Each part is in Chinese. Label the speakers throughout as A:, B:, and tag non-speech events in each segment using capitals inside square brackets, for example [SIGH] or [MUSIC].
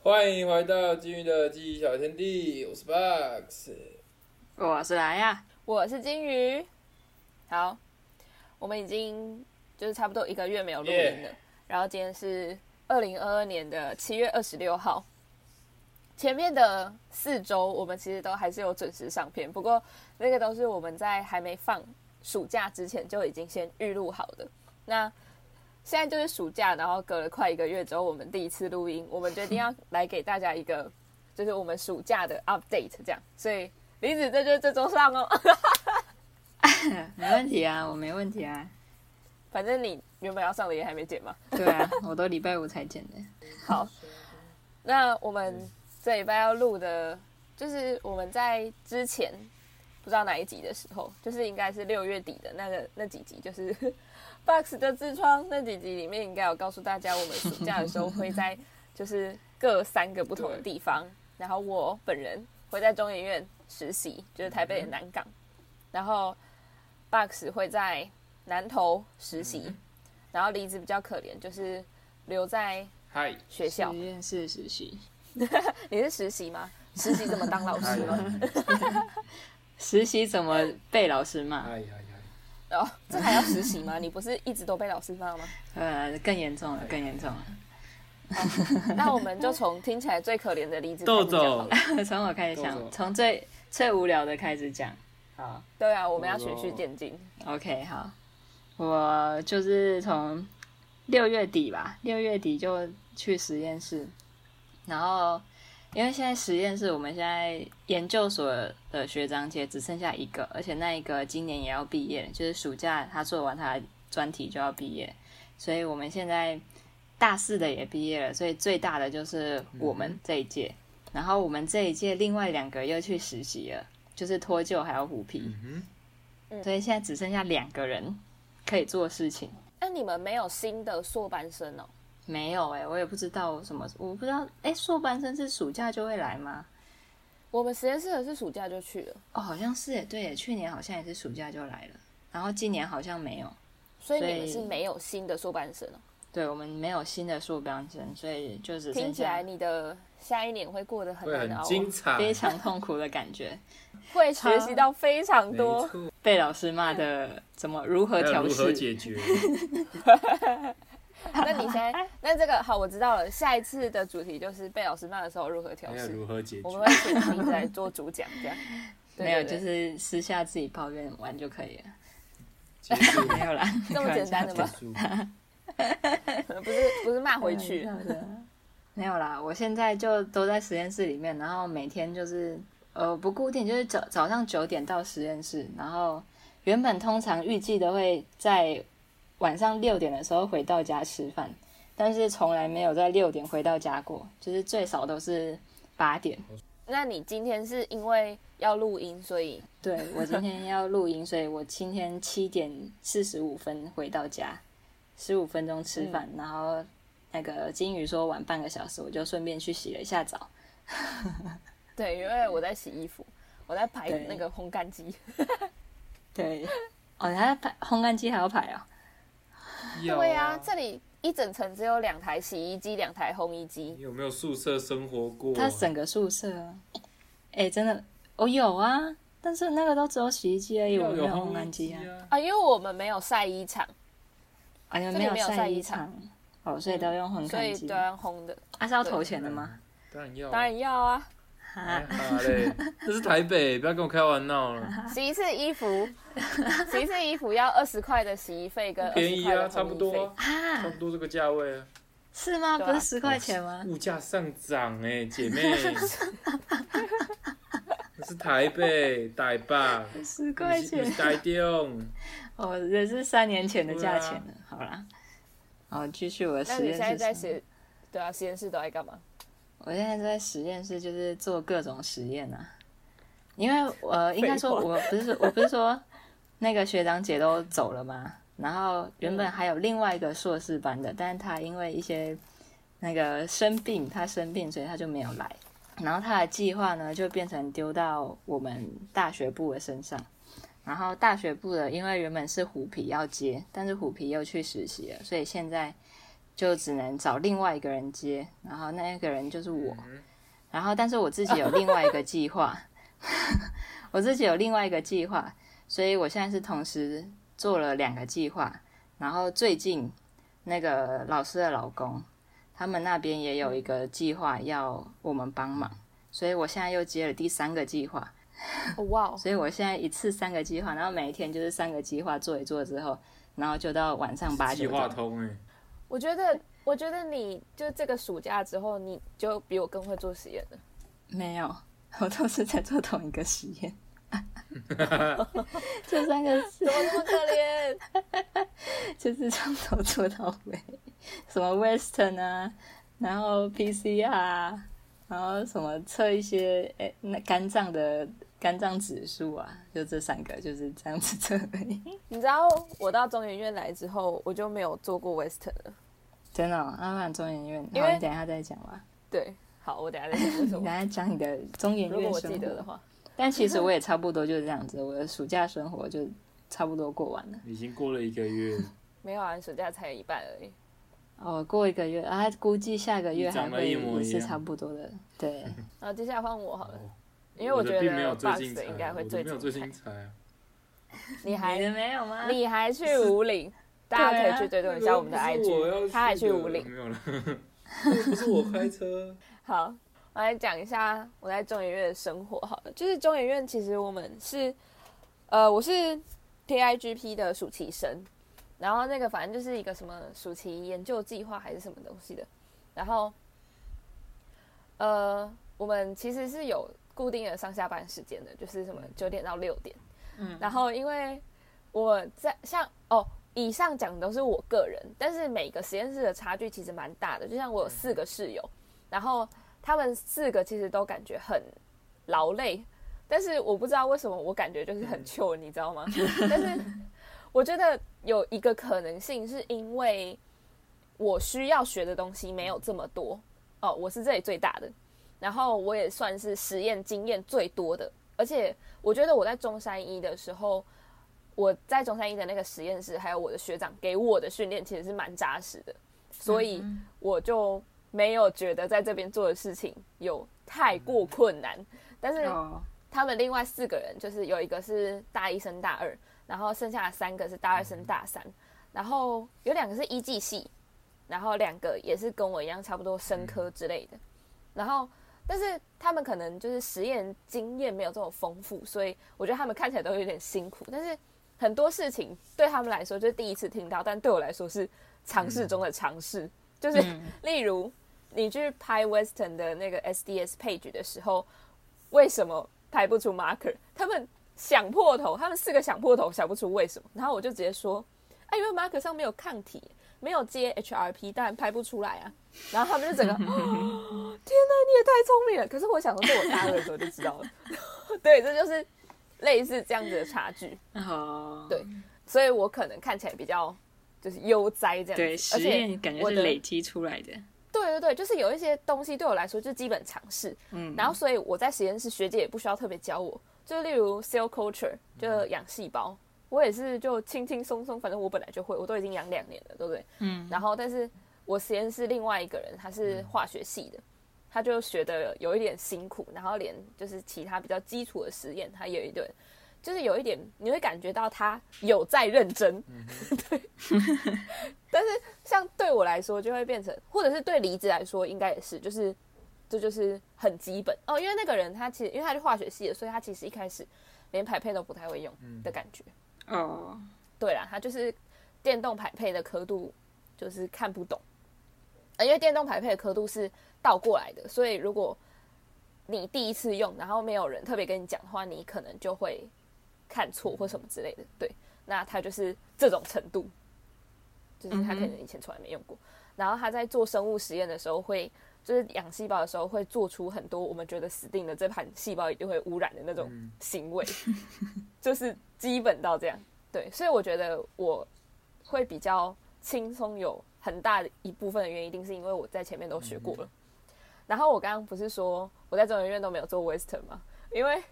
A: 欢迎回到金鱼的记忆小天地，我是 Box。
B: 我是来呀，
C: 我是金鱼。好，我们已经就是差不多一个月没有录音了。然后今天是二零二二年的七月二十六号。前面的四周我们其实都还是有准时上片，不过那个都是我们在还没放暑假之前就已经先预录好的。那现在就是暑假，然后隔了快一个月之后，我们第一次录音，我们决定要来给大家一个就是我们暑假的 update，这样。所以李子这就是这周上哦，[LAUGHS]
B: 没问题啊，我没问题啊。
C: 反正你原本要上的也还没剪嘛。
B: 对啊，我都礼拜五才剪的。[LAUGHS]
C: 好，那我们。这礼拜要录的，就是我们在之前不知道哪一集的时候，就是应该是六月底的那个那几集，就是 Box 的痔疮那几集里面，应该有告诉大家，我们暑假的时候会在就是各三个不同的地方，然后我本人会在中研院实习，就是台北的南港，然后 Box 会在南投实习，然后离子比较可怜，就是留在学校
B: 实验室实习。[LAUGHS]
C: 你是实习吗？实习怎么当老师吗？[LAUGHS]
B: 实习怎么被老师骂？
C: 哦，这还要实习吗？你不是一直都被老师骂吗？
B: 呃，更严重了，更严重了。
C: 那我们就从听起来最可怜的例子
A: 开始
C: 讲。[LAUGHS] [LAUGHS]
B: 从我开始讲，从最最无聊的开始讲。好，
C: 对啊，我们要循序渐进。
B: OK，好，我就是从六月底吧，六月底就去实验室。然后，因为现在实验室，我们现在研究所的学长姐只剩下一个，而且那一个今年也要毕业，就是暑假他做完他专题就要毕业，所以我们现在大四的也毕业了，所以最大的就是我们这一届。然后我们这一届另外两个又去实习了，就是脱臼还有虎皮，所以现在只剩下两个人可以做事情。
C: 那你们没有新的硕班生哦？
B: 没有哎，我也不知道什么，我不知道哎，硕班生是暑假就会来吗？
C: 我们实验室的是暑假就去了。
B: 哦，好像是哎，对，去年好像也是暑假就来了，然后今年好像没有，
C: 所以你们是没有新的硕班生哦？
B: 对，我们没有新的硕班生，所以就是
C: 听起来你的下一年会过得很难熬，
A: 精彩，
B: 非常痛苦的感觉，[LAUGHS]
C: 会学习到非常多，[LAUGHS]
B: 被老师骂的怎么如何调试？
A: 解决。[LAUGHS] [LAUGHS]
C: 那你现在，那这个好，我知道了。下一次的主题就是被老师骂的时候如何调试，
A: 如何解决。
C: 我们会请你来做主讲，这样。[LAUGHS]
B: 没有，就是私下自己抱怨完就可以了。[LAUGHS] 没有啦，
C: 这么简单的吗？不是，不是骂回去。
B: 没有啦，我现在就都在实验室里面，然后每天就是呃不固定，就是早早上九点到实验室，然后原本通常预计的会在。晚上六点的时候回到家吃饭，但是从来没有在六点回到家过，就是最少都是八点。
C: 那你今天是因为要录音，所以
B: 对我今天要录音，[LAUGHS] 所以我今天七点四十五分回到家，十五分钟吃饭，然后那个金鱼说晚半个小时，我就顺便去洗了一下澡。[LAUGHS]
C: 对，因为我在洗衣服，我在排那个烘干机。
B: 对，哦，还要排烘干机还要排啊。[LAUGHS]
C: 对呀，这里一整层只有两台洗衣机，两台烘衣机。
A: 有没有宿舍生活过？
B: 他整个宿舍，哎，真的，我有啊，但是那个都只有洗衣机而已，我没有烘干机啊。
C: 啊，因为我们没有晒衣场，
B: 啊，没有晒衣场，哦，所以都用烘干机，
C: 都要烘的。
B: 啊，是要投钱的吗？
A: 当然要，
C: 当然要啊。
A: 哈嘞，[LAUGHS] 这是台北，不要跟我开玩闹了。
C: 洗一次衣服，[LAUGHS] 洗一次衣服要二十块的洗衣费跟
A: 便宜啊，差不多啊，差不多这个价位啊。
B: 是吗？不是十块钱吗？
A: 物价上涨哎，姐妹。[LAUGHS] 是台北台北，
B: 十块钱。
A: 台中。
B: 哦，这是三年前的价钱了。好啦，好，继续我的实验室。
C: 那你现在在实，对啊，实验室都在干嘛？
B: 我现在在实验室，就是做各种实验啊。因为呃，[LAUGHS] 应该说我不是我不是说那个学长姐都走了吗？然后原本还有另外一个硕士班的，但是他因为一些那个生病，他生病，所以他就没有来。然后他的计划呢，就变成丢到我们大学部的身上。然后大学部的，因为原本是虎皮要接，但是虎皮又去实习了，所以现在。就只能找另外一个人接，然后那个人就是我。
A: 嗯
B: 然后，但是我自己有另外一个计划，[LAUGHS] 我自己有另外一个计划，所以我现在是同时做了两个计划。然后最近那个老师的老公，他们那边也有一个计划要我们帮忙，所以我现在又接了第三个计划。
C: 哦哇哦，
B: 所以我现在一次三个计划，然后每一天就是三个计划做一做之后，然后就到晚上八
A: 计
B: 九点。
A: 划通哎，
C: 我觉得，我觉得你就这个暑假之后，你就比我更会做实验了。
B: 没有，[LAUGHS] 我都是在做同一个实验。[LAUGHS] 这三个是
C: 怎么那么可怜？[LAUGHS]
B: 就是从头做到尾，什么 Western 啊，然后 PCR 啊，然后什么测一些诶那肝脏的肝脏指数啊，就这三个就是这样子测而已。[LAUGHS]
C: 你知道我到中研院来之后，我就没有做过 Western 了。
B: 真的、哦，阿曼中研院，
C: 因
B: 你等一下再讲吧。
C: 对，好，我等一下再讲
B: 你等。下讲你的中研
C: 如果我
B: 院生活
C: 记得的话，
B: 但其实我也差不多就是这样子，我的暑假生活就差不多过完了。
A: 已经过了一个月，
C: 没有啊，暑假才一半而已。
B: 哦，过一个月啊，估计下个月还会也是差不多的。对，[LAUGHS]
C: 然后接下来换我好了，
A: 哦
C: 因为我觉得
A: 最
C: Box
A: 精彩
C: 的应该会
A: 最
C: 精彩。
A: 啊。
C: 你还
B: 你没有吗？
C: 你还去五岭，大家可以去追踪一下我们的 IG，他还去
A: 的
C: 五岭。
A: 没有了，[LAUGHS] 不是我开车。[LAUGHS]
C: 好，我来讲一下我在中研院的生活好了。就是中研院其实我们是，呃，我是 TIGP 的暑期生，然后那个反正就是一个什么暑期研究计划还是什么东西的，然后，呃，我们其实是有固定的上下班时间的，就是什么九点到六点，
B: 嗯
C: 然后因为我在像哦。以上讲的都是我个人，但是每个实验室的差距其实蛮大的。就像我有四个室友，然后他们四个其实都感觉很劳累，但是我不知道为什么我感觉就是很 chill，你知道吗？[LAUGHS] 但是我觉得有一个可能性是因为我需要学的东西没有这么多哦，我是这里最大的，然后我也算是实验经验最多的，而且我觉得我在中山一的时候。我在中山一的那个实验室，还有我的学长给我的训练其实是蛮扎实的，所以我就没有觉得在这边做的事情有太过困难。但是
B: 哦，
C: 他们另外四个人，就是有一个是大一升大二，然后剩下的三个是大二升大三，然后有两个是一技系，然后两个也是跟我一样差不多生科之类的，然后但是他们可能就是实验经验没有这么丰富，所以我觉得他们看起来都有点辛苦，但是很多事情对他们来说就是第一次听到，但对我来说是尝试中的尝试，就是
B: 嗯
C: 例如你去拍 Western 的那个 SDS page 的时候，为什么拍不出 marker？他们想破头，他们四个想破头，想不出为什么。然后我就直接说，啊，因为 marker 上没有抗体，没有接 HRP，当然拍不出来啊。然后他们就整个，[LAUGHS] 哦天哪，你也太聪明了！可是我想说，是我大二的时候就知道了。[LAUGHS] 对，这就是类似这样子的差距。
B: 哦，
C: 对所以我可能看起来比较就是悠哉这样子，
B: 对，
C: 而
B: 实
C: 且
B: 验感觉是累积出来的。
C: 对对对，就是有一些东西对我来说就是基本常识，
B: 嗯，
C: 然后所以我在实验室学姐也不需要特别教我，就例如 cell culture 就养细胞，我也是就轻轻松松，反正我本来就会，我都已经养两年了，对不对？
B: 嗯，
C: 然后但是我实验室另外一个人他是化学系的，他就学的有一点辛苦，然后连就是其他比较基础的实验，他有一点就是有一点你会感觉到他有在认真，对。但是像对我来说，就会变成，或者是对离子来说，应该也是，就是这就是很基本哦。因为那个人他其实因为他是化学系的，所以他其实一开始连排配都不太会用的感觉。
B: 哦，
C: 对啦，它就是电动排配的刻度就是看不懂，呃，因为电动排配的刻度是倒过来的，所以如果你第一次用，然后没有人特别跟你讲的话，你可能就会看错或什么之类的。对，那他就是这种程度，就是他可能以前从来没用过。然后他在做生物实验的时候会。就是养细胞的时候，会做出很多我们觉得死定了，这盘细胞一定会污染的那种行为，[LAUGHS] 就是基本到这样。对，所以我觉得我会比较轻松，有很大的一部分的原因，一定是因为我在前面都学过了。然后我刚刚不是说我在中研院都没有做 Western 吗？因为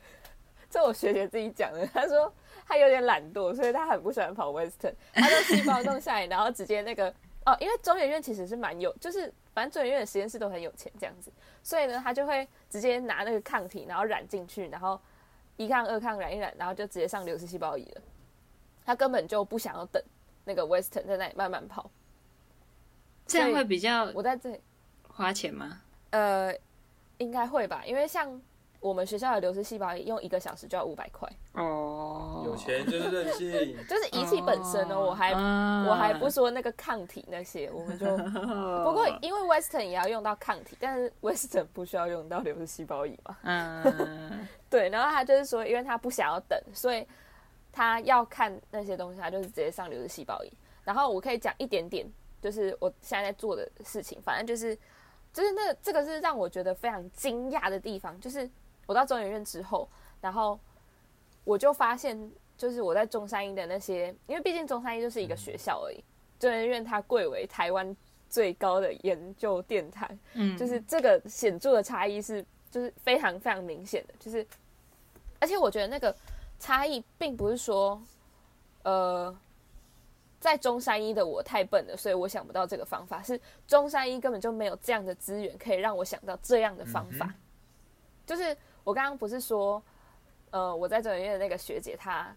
C: 这我学姐自己讲的，她说她有点懒惰，所以她很不喜欢跑 Western，她就细胞弄下来，然后直接那个哦，因为中研院其实是蛮有，就是反正中研院的实验室都很有钱这样子，所以呢，她就会直接拿那个抗体，然后染进去，然后一抗二抗染一染，然后就直接上流式细胞仪了。他根本就不想要等那个 Western 在那里慢慢跑。
B: 这样会比较
C: 我在这里
B: 花钱吗？
C: 呃，应该会吧，因为像我们学校的流式细胞仪用一个小时就要五百块，
B: 哦，
A: 有钱就是任性。[LAUGHS]
C: 就是仪器本身呢，我还
B: 啊
C: 我还不说那个抗体那些，我们就 [LAUGHS] 不过因为 Western 也要用到抗体，但是 Western 不需要用到流式细胞仪嘛。
B: 嗯，[LAUGHS]
C: 对，然后他就是说，因为他不想要等，所以他要看那些东西，他就是直接上流式细胞仪。然后我可以讲一点点，就是我现在在做的事情，反正就是就是那这个是让我觉得非常惊讶的地方，就是我到中研院之后，然后我就发现，就是我在中山医的那些，因为毕竟中山医就是一个学校而已，中研院它贵为台湾最高的研究殿堂，
B: 嗯，
C: 就是这个显著的差异是，就是非常非常明显的，就是，而且我觉得那个差异并不是说，呃，在中山医的我太笨了，所以我想不到这个方法，是中山医根本就没有这样的资源可以让我想到这样的方法。
A: 嗯
C: 就是我刚刚不是说，呃，我在中研院的那个学姐她，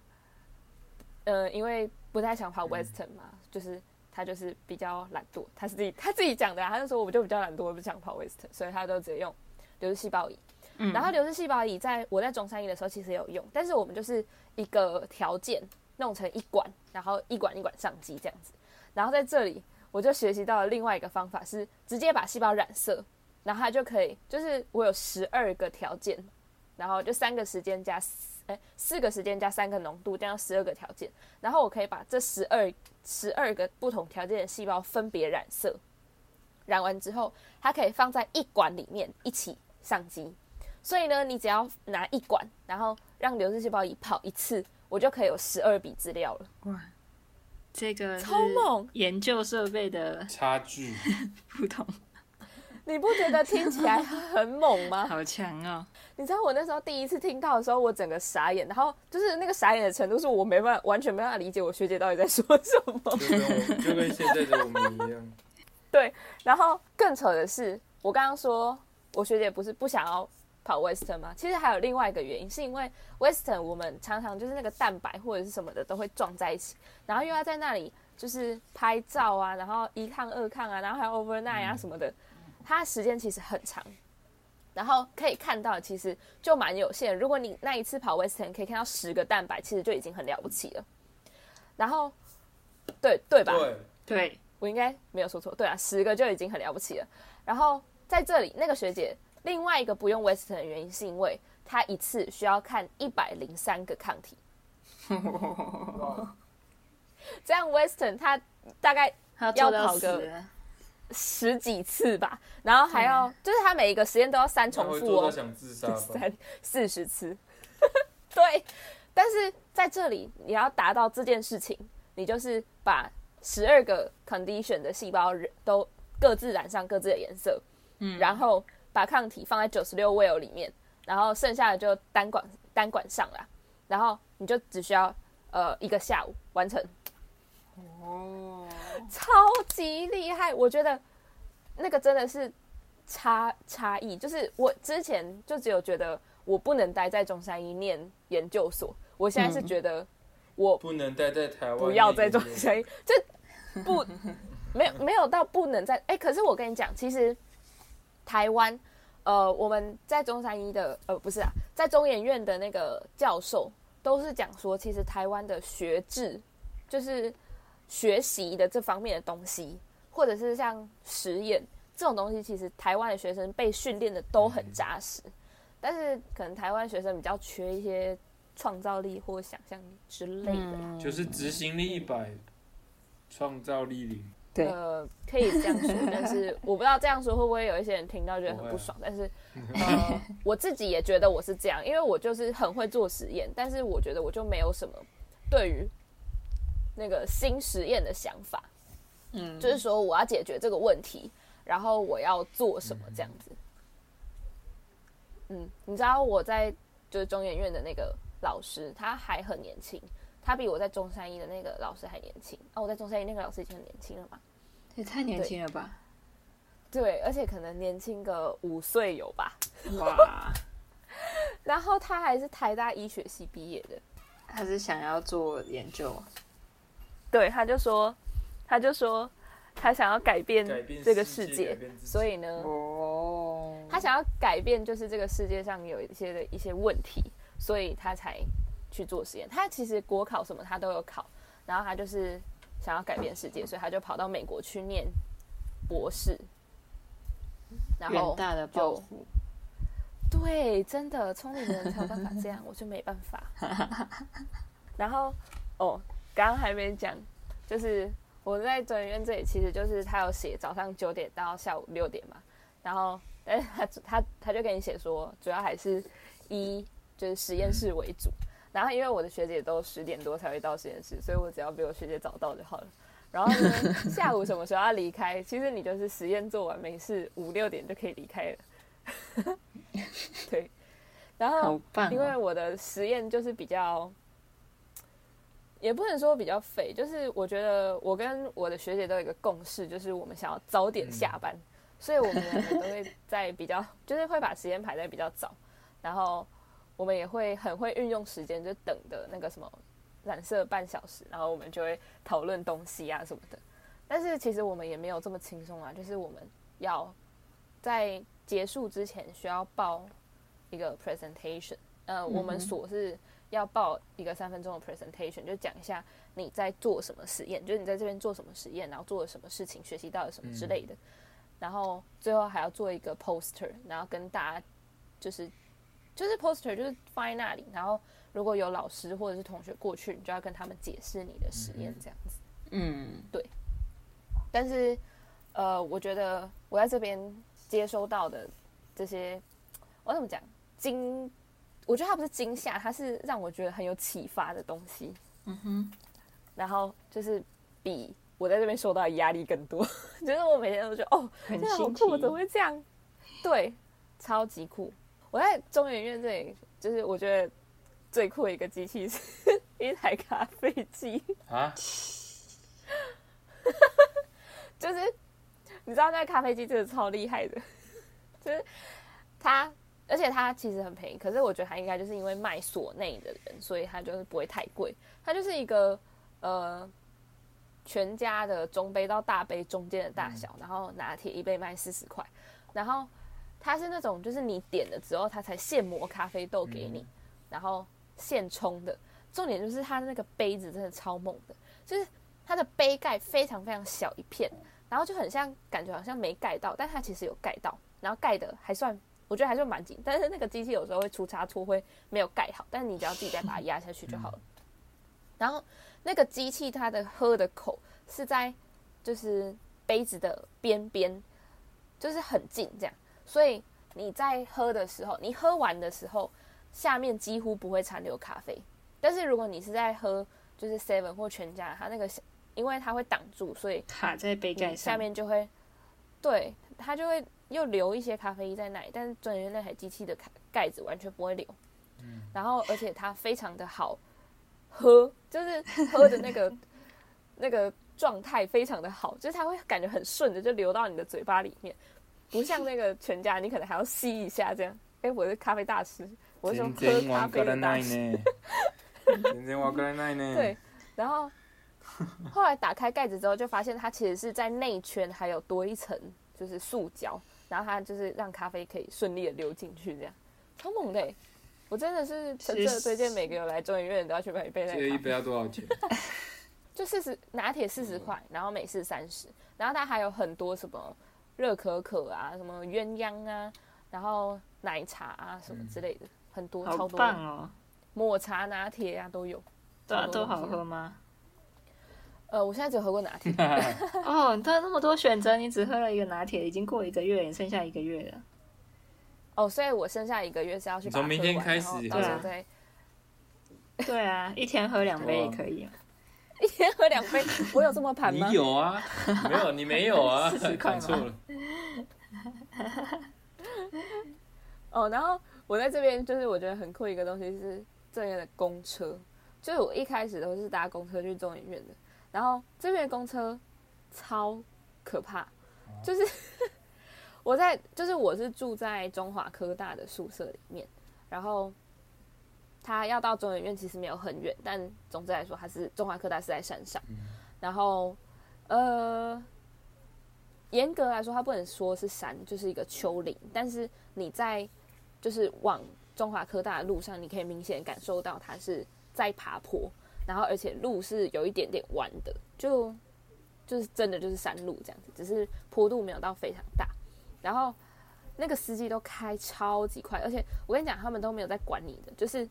C: 呃，因为不太想跑 Western 嘛，就是她就是比较懒惰，她是自己她自己讲的、啊，她就说我就比较懒惰，我不想跑 Western，所以她就直接用流式细胞仪。
B: 嗯
C: 然后流式细胞仪在我在中山医的时候其实有用，但是我们就是一个条件弄成一管，然后一管一管上机这样子。然后在这里我就学习到了另外一个方法，是直接把细胞染色，然后它就可以，就是我有十二个条件，然后就三个时间加四，哎，四个时间加三个浓度，这样十二个条件，然后我可以把这十二十二个不同条件的细胞分别染色，染完之后，它可以放在一管里面一起上机。所以呢，你只要拿一管，然后让流式细胞一跑一次，我就可以有十二笔资料了，
B: 哇，这个是
C: 超猛！
B: 研究设备的
A: 差距，[LAUGHS]
B: 不同，
C: 你不觉得听起来很猛吗？
B: 好强哦！
C: 你知道我那时候第一次听到的时候，我整个傻眼，然后就是那个傻眼的程度，是我没办法完全没办法理解我学姐到底在说什么。
A: 就跟现在的我们一样。[LAUGHS]
C: 对然后更扯的是，我刚刚说我学姐不是不想要跑 Western 吗？其实还有另外一个原因，是因为 Western 我们常常就是那个蛋白或者是什么的都会撞在一起，然后又要在那里就是拍照啊，然后一抗二抗啊，然后还有 overnight 啊什么的，它时间其实很长。然后可以看到，其实就蛮有限。如果你那一次跑 Western 可以看到十个蛋白，其实就已经很了不起了。然后，对对吧？
A: 对，
B: 对，
C: 我应该没有说错，对啊，十个就已经很了不起了。然后在这里，那个学姐另外一个不用 Western 的原因，是因为她一次需要看一百零三个抗体，[LAUGHS] 这样 Western 她大概要跑个十几次吧，然后还要就是它每一个实验都要三重复哦？三四十次，[LAUGHS] 对。但是在这里，你要达到这件事情，你就是把十二个 condition 的细胞都各自染上各自的颜色，嗯，然后把抗体放在九十六 well 里面，然后剩下的就单管单管上啦，然后你就只需要呃一个下午完成，
B: 哦，
C: 超级厉害！我觉得那个真的是差差异，就是我之前就只有觉得我不能待在中山医念研究所，我现在是觉得我
A: 不能待在台湾，
C: 不要在中山医，就不没有没有到不能在哎、可是我跟你讲，其实台湾呃我们在中山医的呃不是啊，在中研院的那个教授都是讲说，其实台湾的学制就是学习的这方面的东西，或者是像实验这种东西，其实台湾的学生被训练的都很扎实，但是可能台湾学生比较缺一些创造力或想象力之类的。
B: 嗯
A: 就是执行力一百，创造力零。
B: 对
C: 呃，可以这样说，[LAUGHS] 但是我不知道这样说会不会有一些人听到觉得很不爽。但是，[LAUGHS] 呃，我自己也觉得我是这样，因为我就是很会做实验，但是我觉得我就没有什么对于那个新实验的想法，
B: 嗯，
C: 就是说我要解决这个问题，然后我要做什么这样子。嗯，你知道我在就是中研院的那个老师，他还很年轻，他比我在中山医的那个老师还年轻。啊，我在中山医那个老师已经很年轻了嘛。
B: 也太年轻了吧！
C: 对，而且可能年轻个五岁有吧。
B: 哇，[LAUGHS]
C: 然后他还是台大医学系毕业的，
B: 他是想要做研究，
C: 对，他就说，他就说他想要改变这个
A: 世界
C: 所以呢，
B: 哦，
C: 他想要改变就是这个世界上有一些的一些问题，所以他才去做实验。他其实国考什么他都有考，然后他就是想要改变世界，所以他就跑到美国去念博士，然后
B: 远大的抱负，
C: 对，真的聪明的人才有办法这样，我就没办法。[LAUGHS] 然后哦，刚刚还没讲，就是我在转院这里，其实就是他有写早上九点到下午六点嘛，然后但是他他他就给你写说，主要还是一就是实验室为主。然后因为我的学姐都十点多才会到实验室，所以我只要比我学姐早到就好了。然后呢，下午什么时候要离开？其实你就是实验做完没事，五六点就可以离开了。[LAUGHS] 对，然后！因为我的实验就是比较，也不能说比较废，就是我觉得我跟我的学姐都有一个共识，就是我们想要早点下班，所以我们两个都会在比较，就是会把时间排在比较早，然后我们也会很会运用时间，就等的那个什么染色半小时，然后我们就会讨论东西啊什么的。但是其实我们也没有这么轻松啊，就是我们要在结束之前需要报一个 presentation，呃，我们所是要报一个三分钟的 presentation，就讲一下你在做什么实验，就是你在这边做什么实验，然后做了什么事情，学习到了什么之类的。然后最后还要做一个 poster，然后跟大家就是就是 poster 就是放在那里，然后如果有老师或者是同学过去，你就要跟他们解释你的实验这样子。
B: 嗯，对
C: 但是，呃，我觉得我在这边接收到的这些，我怎么讲惊？我觉得它不是惊吓，它是让我觉得很有启发的东西。
B: 嗯哼，
C: 然后就是比我在这边受到的压力更多，[LAUGHS] 就是我每天都觉得哦，
B: 很
C: 这样好酷，
B: 奇
C: 怎么会这样？对，超级酷。我在中研院这里，就是我觉得最酷的一个机器是 [LAUGHS] 一台咖啡机。
A: 啊，[LAUGHS]
C: 就是你知道那个咖啡机真的超厉害的，就是它，而且它其实很便宜，可是我觉得它应该就是因为卖所内的人，所以它就是不会太贵。它就是一个呃全家的中杯到大杯中间的大小，然后拿铁一杯卖四十块，然后它是那种就是你点了之后，它才现磨咖啡豆给你，然后现冲的。重点就是它那个杯子真的超猛的，就是它的杯盖非常非常小一片，然后就很像感觉好像没盖到，但它其实有盖到，然后盖的还算，我觉得还是蛮紧。但是那个机器有时候会出差错，会没有盖好，但是你只要自己再把它压下去就好了。然后那个机器它的喝的口是在就是杯子的边边，就是很近这样，所以你在喝的时候，你喝完的时候，下面几乎不会残留咖啡。但是如果你是在喝就是 Seven 或全家，它那个因为它会挡住，所以
B: 卡在杯盖上，
C: 下面就会，对，它就会又留一些咖啡因在那里，但是中研院那台机器的盖盖子完全不会留，然后而且它非常的好喝，就是[LAUGHS] 喝的那个那个状态非常的好，就是它会感觉很顺的就流到你的嘴巴里面，不像那个全家，你可能还要吸一下这样。哎，我是咖啡大师，我是说
A: 全
C: 喝咖啡
A: 然わから
C: 的大师。
A: ないね。[LAUGHS] 全然わからないね。
C: 对，然后后来打开盖子之后，就发现它其实是在内圈还有多一层就是塑胶， 然后它就是让咖啡可以顺利的流进去，这样超猛的欸。我真的是诚挚的推荐每个有来中研院的都要去买一杯那
A: 这个一杯要多少钱？[LAUGHS]
C: 就四十拿铁四十块，然后美式三十，然后它还有很多什么热可可啊，什么鸳鸯啊，然后奶茶啊什么之类的，很多超多，
B: 棒哦！
C: 抹茶拿铁啊都有。
B: 对啊，都好喝吗？
C: 呃，我现在只喝过拿铁。[LAUGHS] [LAUGHS]
B: 哦，你都有那么多选择，你只喝了一个拿铁，已经过一个月，你剩下一个月了。
C: 哦，所以我剩下一个月是要去
A: 从明天开始
B: 喝
C: 再 [LAUGHS]
B: 对啊，一天喝两杯也可以啊。
C: 一天喝两杯，我有这么盘吗
A: 你？有啊？没有，你没有啊
B: ？40块吗
A: 讲错了。
C: 哦，然后我在这边就是我觉得很酷一个东西是这边的公车，就是我一开始都是搭公车去中研院的，然后这边的公车超可怕，就是 [LAUGHS] 我在就是我是住在中华科大的宿舍里面，然后他要到中研院其实没有很远，但总之来说，它是中华科大是在山上，然后呃，严格来说，它不能说是山，就是一个丘陵，但是你在就是往中华科大的路上，你可以明显感受到它是在爬坡，然后而且路是有一点点弯的，就就是真的就是山路这样子，只是坡度没有到非常大。然后那个司机都开超级快，而且我跟你讲，他们都没有在管你的，就是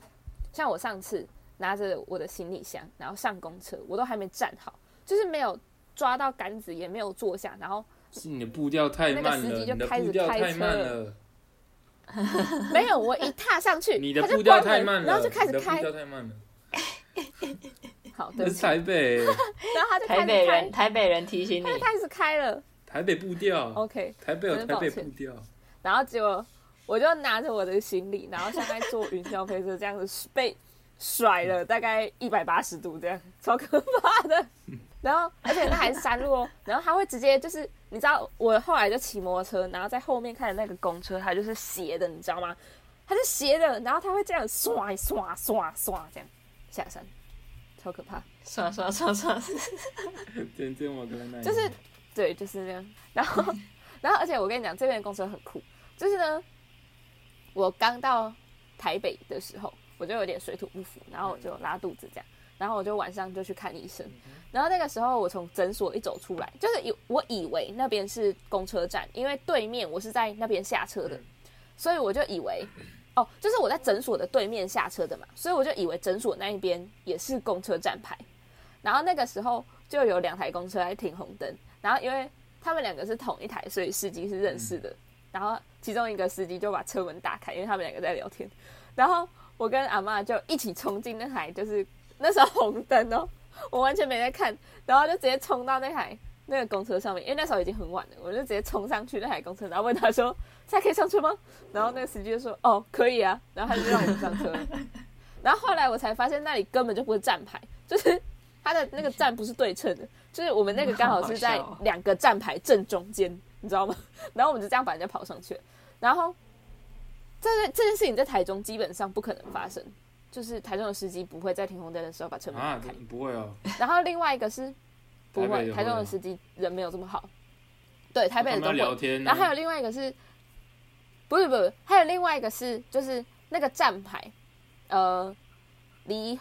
C: 像我上次拿着我的行李箱，然后上公车，我都还没站好，就是没有抓到杆子，也没有坐下，然后
A: 是你的步调太慢了，
C: 那个司机就开始开车
A: 了，
C: 没有，我一踏上去，
A: 你的步调太慢了，
C: 然后就开始开
A: 步调，太慢了。[LAUGHS]
C: 好，
A: 那是
C: 对不起，
A: 台北，[LAUGHS]
C: 然后他就开始
B: 台北人，
C: 开，
B: 台北人提醒你。
C: 他，就开始开了。
A: 台北步调
C: ，，OK，
A: 台北有台北步调。
C: 然后结果我就拿着我的行李，然后像在坐云霄飞车这样子被甩了大概一百八十度，这样超可怕的。[LAUGHS] 然后而且那还是山路哦，然后他会直接就是你知道，我后来就骑摩托车，然后在后面看的那个公车，它就是斜的，你知道吗？它是斜的，然后它会这样刷刷刷刷这样下山，超可怕。
B: 刷刷刷刷，
A: 真正 [LAUGHS] 我跟那
C: 就是对，就是这样。然后，[LAUGHS] 然后，而且我跟你讲，这边的公车很酷，就是呢，我刚到台北的时候，我就有点水土不服，然后我就拉肚子这样，然后我就晚上就去看医生。然后那个时候我从诊所一走出来，就是以我以为那边是公车站，因为对面我是在那边下车的，所以我就以为。哦，就是我在诊所的对面下车的嘛，所以我就以为诊所那一边也是公车站牌。然后那个时候就有两台公车在停红灯，然后因为他们两个是同一台，所以司机是认识的。然后其中一个司机就把车门打开，因为他们两个在聊天。然后我跟阿妈就一起冲进那台，就是那时候红灯哦，我完全没在看，然后就直接冲到那台那个公车上面，因为那时候已经很晚了，我就直接冲上去那台公车，然后问他说：“现在可以上车吗？”然后那个司机就说：“哦，可以啊。”然后他就让我们上车。[LAUGHS] 然后后来我才发现那里根本就不是站牌，就是他的那个站不是对称的，就是我们那个刚好是在两个站牌正中间，你知道吗？然后我们就这样把人家跑上去了。然后这这件事情在台中基本上不可能发生，就是台中的司机不会在停红灯的时候把车门打
A: 啊
C: 开。，
A: 不会哦，
C: 然后另外一个是不会，
A: 台
C: 中的司机人没有这么好，对，台北的都
A: 聊天，
C: 然后还有另外一个是，不是不是，还有另外一个是，就是那个站牌，呃，离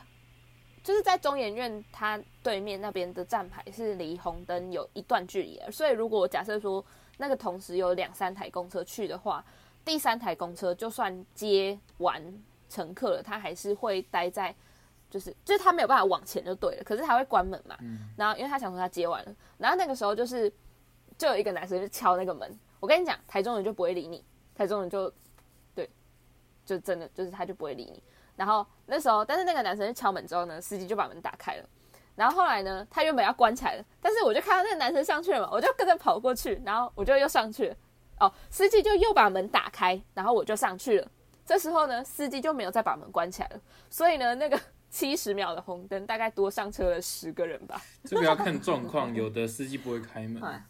C: 就是在中研院它对面那边的站牌是离红灯有一段距离的，所以如果假设说那个同时有两三台公车去的话，第三台公车就算接完乘客了，它还是会待在。就是就是他没有办法往前就对了，可是他会关门嘛，然后因为他想说他接完了，然后那个时候就是就有一个男生就敲那个门，我跟你讲，台中人就不会理你，台中人就对，就真的就是他就不会理你。然后那时候，但是那个男生敲门之后呢，司机就把门打开了。然后后来呢，他原本要关起来了，但是我就看到那个男生上去了嘛，我就跟着跑过去，然后我就又上去了。哦，司机就又把门打开，然后我就上去了。这时候呢，司机就没有再把门关起来了，所以呢，那个七十秒的红灯大概多上车了十个人吧。
A: 这个要看状况，有的司机不会开门，
B: 哎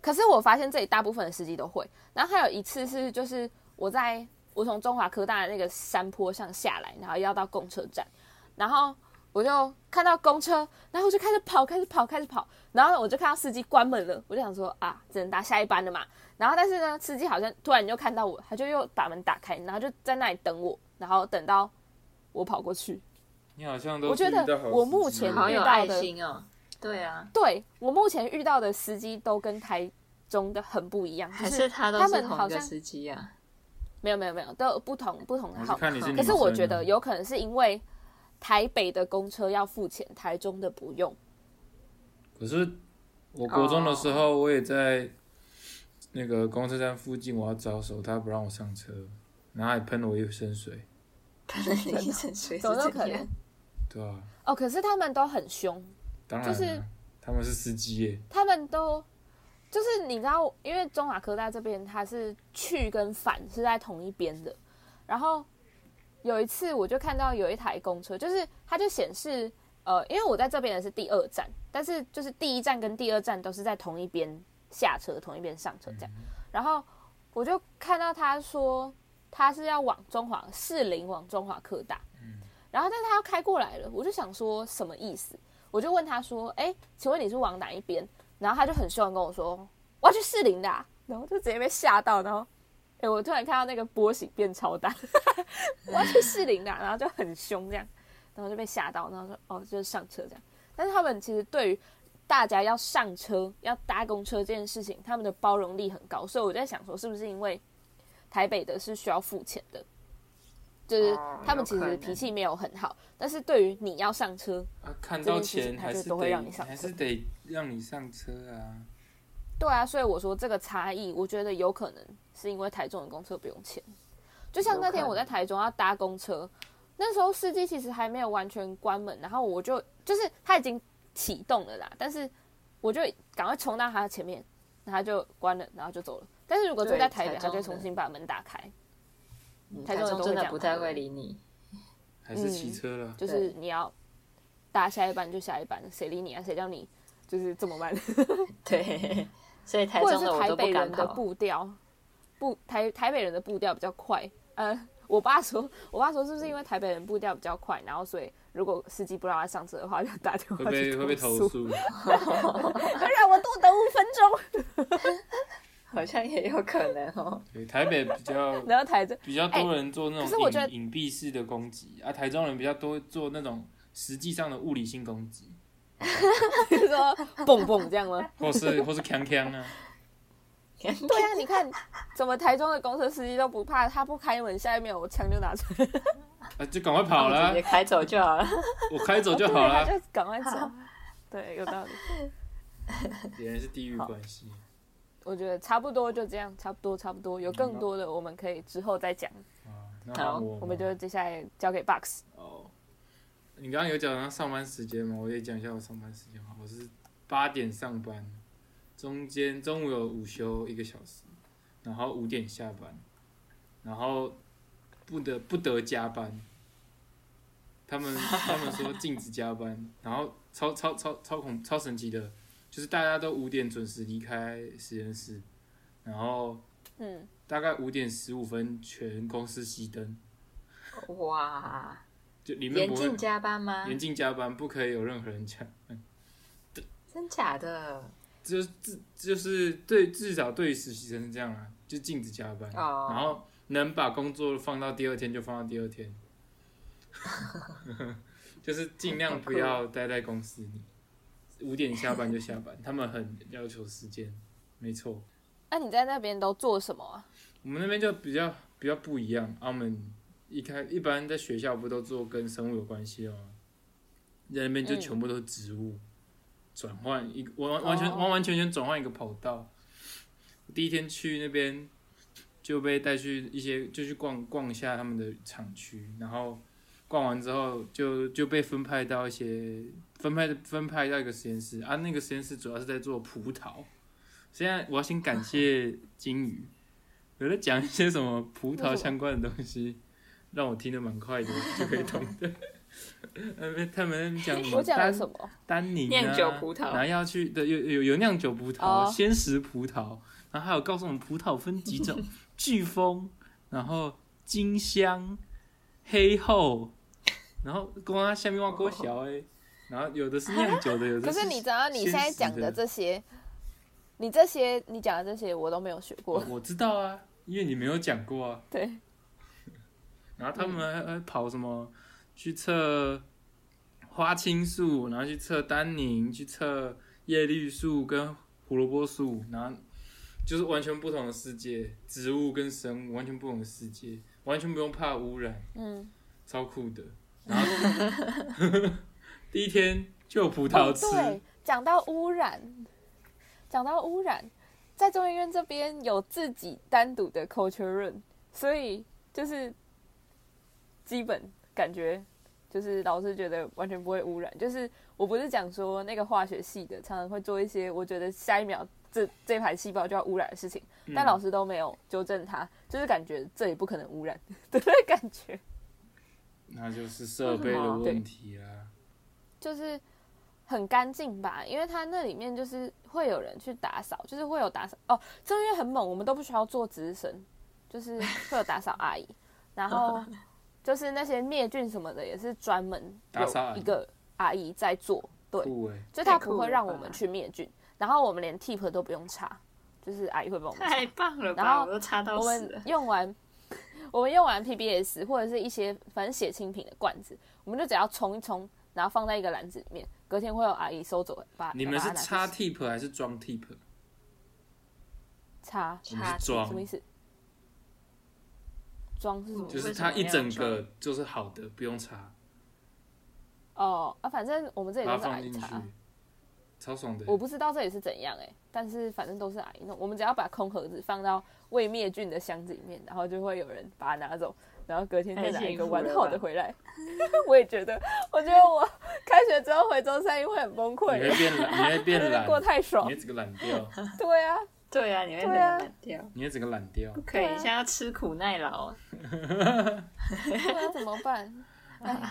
C: 可是我发现这里大部分的司机都会。然后还有一次是，就是我在我从中华科大的那个山坡上下来，然后要到公车站，然后我就看到公车，然后我就开始跑，开始跑，开始跑，然后我就看到司机关门了，我就想说啊，只能搭下一班了嘛。然后但是呢，司机好像突然就看到我，他就又把门打开，然后就在那里等我，然后等到我跑过去。
A: 你好像都
C: 我觉得我目前
B: 好有爱
C: 遇到的
B: 心哦。对啊，
C: 对我目前遇到的司机都跟台中的很不一样，
B: 还是他都
C: 他
B: 是同一个
C: 们好像
B: 司机啊？
C: 没有没有没有，都有不同不同的号码。
A: 还是看你是女
C: 可是我觉得有可能是因为台北的公车要付钱，台中的不用。
A: 可是我国中的时候，我也在那个公车站附近，我要招手，他不让我上车，然后还喷了我一身水，
B: 可能你一身水是
C: 怎么都可能？
A: 对啊，
C: 哦，可是他们都很凶，
A: 当然、啊，
C: 就是
A: 他们是司机耶，
C: 他们都就是你知道，因为中华科大这边它是去跟返是在同一边的，然后有一次我就看到有一台公车，就是它就显示呃，因为我在这边的是第二站，但是就是第一站跟第二站都是在同一边下车，同一边上车这样。然后我就看到他说他是要往中华士林往中华科大，嗯然后但是他要开过来了，我就想说什么意思？我就问他说：“哎，请问你是往哪一边？”然后他就很凶跟我说：“我要去士林的。”然后就直接被吓到，然后哎，我突然看到那个波形变超大，[LAUGHS] 我要去士林的，然后就很凶这样，然后就被吓到，然后说：“哦，就是上车这样。”但是他们其实对于大家要上车要搭公车这件事情，他们的包容力很高，所以我在想说，是不是因为台北的是需要付钱的？就是他们其实脾气没有很好，但是对于你要上车，
A: 啊，看到钱还是会让你上车还是得让你上车啊。
C: 对啊，所以我说这个差异，我觉得有可能是因为台中的公车不用钱。就像那天我在台中要搭公车，那时候司机其实还没有完全关门，然后我就就是他已经启动了啦，但是我就赶快冲到他的前面，他就关了，然后就走了。但是如果住在台北，他就重新把门打开。
B: 台中真的不太会理你，
A: 还是骑车了。
C: 就是你要搭下一班就下一班，谁理你啊？谁叫你就是这么慢？[LAUGHS]
B: 对，所以台中的
C: 台北人的步调，步台台北人的步调比较快。呃，我爸说，[LAUGHS] 我爸说是不是因为台北人步调比较快，然后所以如果司机不让他上车的话，就打电话去
A: 投诉，[LAUGHS]
C: 让我多等五分钟。
B: 好像也有可能哦。[LAUGHS]
A: 对，台北比较，[LAUGHS]
C: 然后台中
A: 比较多人做那种隐隐蔽式的攻击，啊，台中人比较多做那种实际上的物理性攻击。
C: 你 [LAUGHS] 说蹦蹦这样吗？
A: 或是或是锵锵啊？
C: 对啊，你看，怎么台中的公车司机都不怕，他不开门，下一秒我枪就拿出来，
A: 啊，就赶快跑了，
B: 直接开走就好了。
A: 我开走就好了，
C: 就赶快走。对，有道理。
A: 原来是地域关系。
C: 我觉得差不多就这样，差不多差不多，有更多的我们可以之后再讲。
A: 好，
C: 我们就接下来交给 Box。
A: 哦，你刚刚有讲到上班时间吗？我也讲一下我上班时间。我是八点上班，中间中午有午休一个小时，然后五点下班，然后不得不得加班。他们他们说禁止加班，然后超超超超恐超神奇的。就是大家都五点准时离开实验室，然后，嗯，大概五点十五分全公司熄灯。
B: 哇！[LAUGHS]
A: 就里面
B: 严禁加班吗？
A: 严禁加班，不可以有任何人加班。
B: 真假的？
A: 就是至就是对至少对于实习生是这样啊，就禁止加班，然后能把工作放到第二天就放到第二天，[LAUGHS] 就是尽量不要待在公司里。五点下班就下班，他们很要求时间，没错。
C: 那你在那边都做什么啊？
A: 我们那边就比较比较不一样。我们一开一般在学校不都做跟生物有关系的吗？在那边就全部都是植物，转换一完完全完完全全转换一个跑道。第一天去那边就被带去一些就去逛逛一下他们的厂区，然后逛完之后就就被分派到一些。分派分派到一个实验室啊，那个实验室主要是在做葡萄。现在我要先感谢金鱼，有的讲一些什么葡萄相关的东西，让我听得蛮快的，就可以懂的。呃，他们讲什么丹丹宁啊，然后要去的有有有酿酒葡萄、鲜食葡萄，然后还有告诉我们葡萄分几种：[LAUGHS] 巨峰，然后金香、黑后，然后跟我下面话够小诶。然后有的是酿酒的，有的 [LAUGHS]
C: 可是你知道你现在讲的这些，你这些你讲的这些我都没有学过。
A: 我知道啊，因为你没有讲过啊。
C: 对。
A: 然后他们还跑什么？去测花青素，然后去测单宁，去测叶绿素跟胡萝卜素，然后就是完全不同的世界，植物跟生物完全不同的世界，完全不用怕污染。嗯。超酷的。然后。[LAUGHS] 第一天就有葡萄吃。
C: 对，讲到污染，讲到污染，在中医院这边有自己单独的 culture room，所以就是基本感觉就是老师觉得完全不会污染。就是我不是讲说那个化学系的常常会做一些我觉得下一秒这这排细胞就要污染的事情，但老师都没有纠正他，就是感觉这也不可能污染 [LAUGHS] 的感觉。
A: 那就是设备的问题啦。
C: 就是很干净吧，因为它那里面就是会有人去打扫，就是会有打扫哦，正月很猛，我们都不需要做值日生，就是会有打扫阿姨，然后就是那些灭菌什么的也是专门有一个阿姨在做，对，
A: 酷哎，
C: 所以他
B: 太酷了吧
C: 不会让我们去灭菌，然后我们连 tip 都不用插，就是阿姨会帮我们插。
B: 太棒了吧！
C: 然后
B: 我都插到
C: 我们。用完，我们用完 [LAUGHS] PBS 或者是一些反正血清品的罐子，我们就只要冲一冲，然后放在一个篮子里面，隔天会有阿姨收走，把
A: 你们是插
C: 洗
A: tip 还是装 tip？
C: 插
B: 插
A: 是装
C: 什么意思？装是什么意思？
A: 就是它一整个就是好的，不用插，
C: 哦啊，反正我们这里都是阿姨插，，
A: 超爽的。
C: 我不知道这里是怎样哎、但是反正都是阿姨弄，我们只要把空盒子放到未灭菌的箱子里面，然后就会有人把它拿走，然后隔天再拿一个完好的回来。[LAUGHS] 我也觉得，我觉得我开学之后回中山一会很崩溃你
A: 会，变懒，你会变
C: 就是
A: 懒，[LAUGHS]
C: 过太爽
A: 你会。整个懒掉，
C: 对啊，[LAUGHS]
B: 对啊，你会
C: 对啊
B: 冷淡掉。
A: 你会整个懒掉。
B: 可以，现在要吃苦耐劳啊。
C: 那怎么办？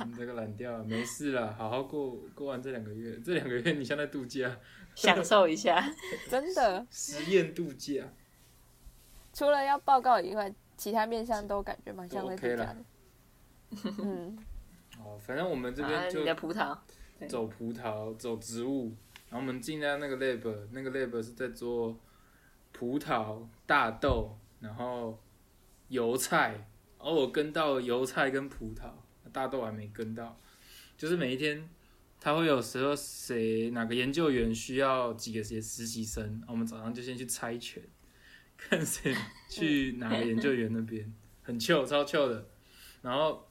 A: 你这个懒掉，没事了，好好过过完这两个月。这两个月你像在度假，
B: 享受一下。
C: 真的，
A: 实验度假。
C: 除了要报告以外，其他面向都感觉蛮像
A: OK 啦
C: 度假的。[LAUGHS] 嗯，
A: 哦，反正我们这
B: 啊，
A: 边就
B: 你的葡萄，
A: 走葡萄，走植物，然后我们进到那个 lab，那个 lab 是在做葡萄、大豆，然后油菜，然后我跟到油菜跟葡萄，大豆还没跟到，就是每一天他会有时候谁哪个研究员需要几个实实习生，我们早上就先去猜拳，看谁去哪个研究员那边，很糗，超糗的，然后。